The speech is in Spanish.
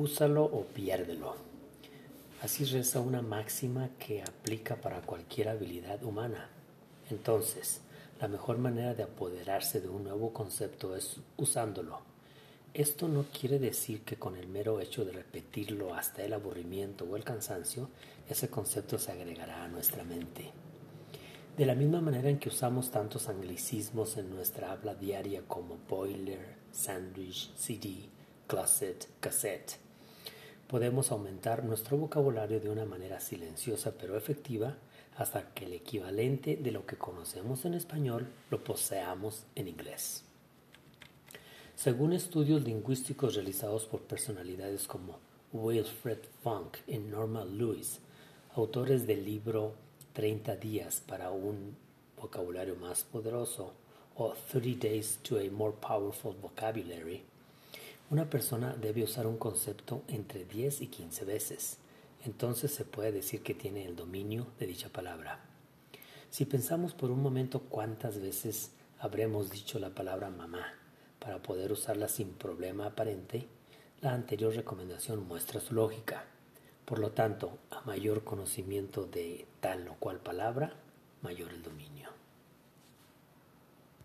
úsalo o piérdelo. Así reza una máxima que aplica para cualquier habilidad humana. Entonces, la mejor manera de apoderarse de un nuevo concepto es usándolo. Esto no quiere decir que con el mero hecho de repetirlo hasta el aburrimiento o el cansancio, ese concepto se agregará a nuestra mente. De la misma manera en que usamos tantos anglicismos en nuestra habla diaria como boiler, sandwich, CD, closet, cassette, podemos aumentar nuestro vocabulario de una manera silenciosa pero efectiva hasta que el equivalente de lo que conocemos en español lo poseamos en inglés. Según estudios lingüísticos realizados por personalidades como Wilfred Funk y Norma Lewis, autores del libro 30 días para un vocabulario más poderoso o 30 Days to a More Powerful Vocabulary, una persona debe usar un concepto entre 10 y 15 veces. Entonces se puede decir que tiene el dominio de dicha palabra. Si pensamos por un momento cuántas veces habremos dicho la palabra mamá para poder usarla sin problema aparente, la anterior recomendación muestra su lógica. Por lo tanto, a mayor conocimiento de tal o cual palabra, mayor el dominio.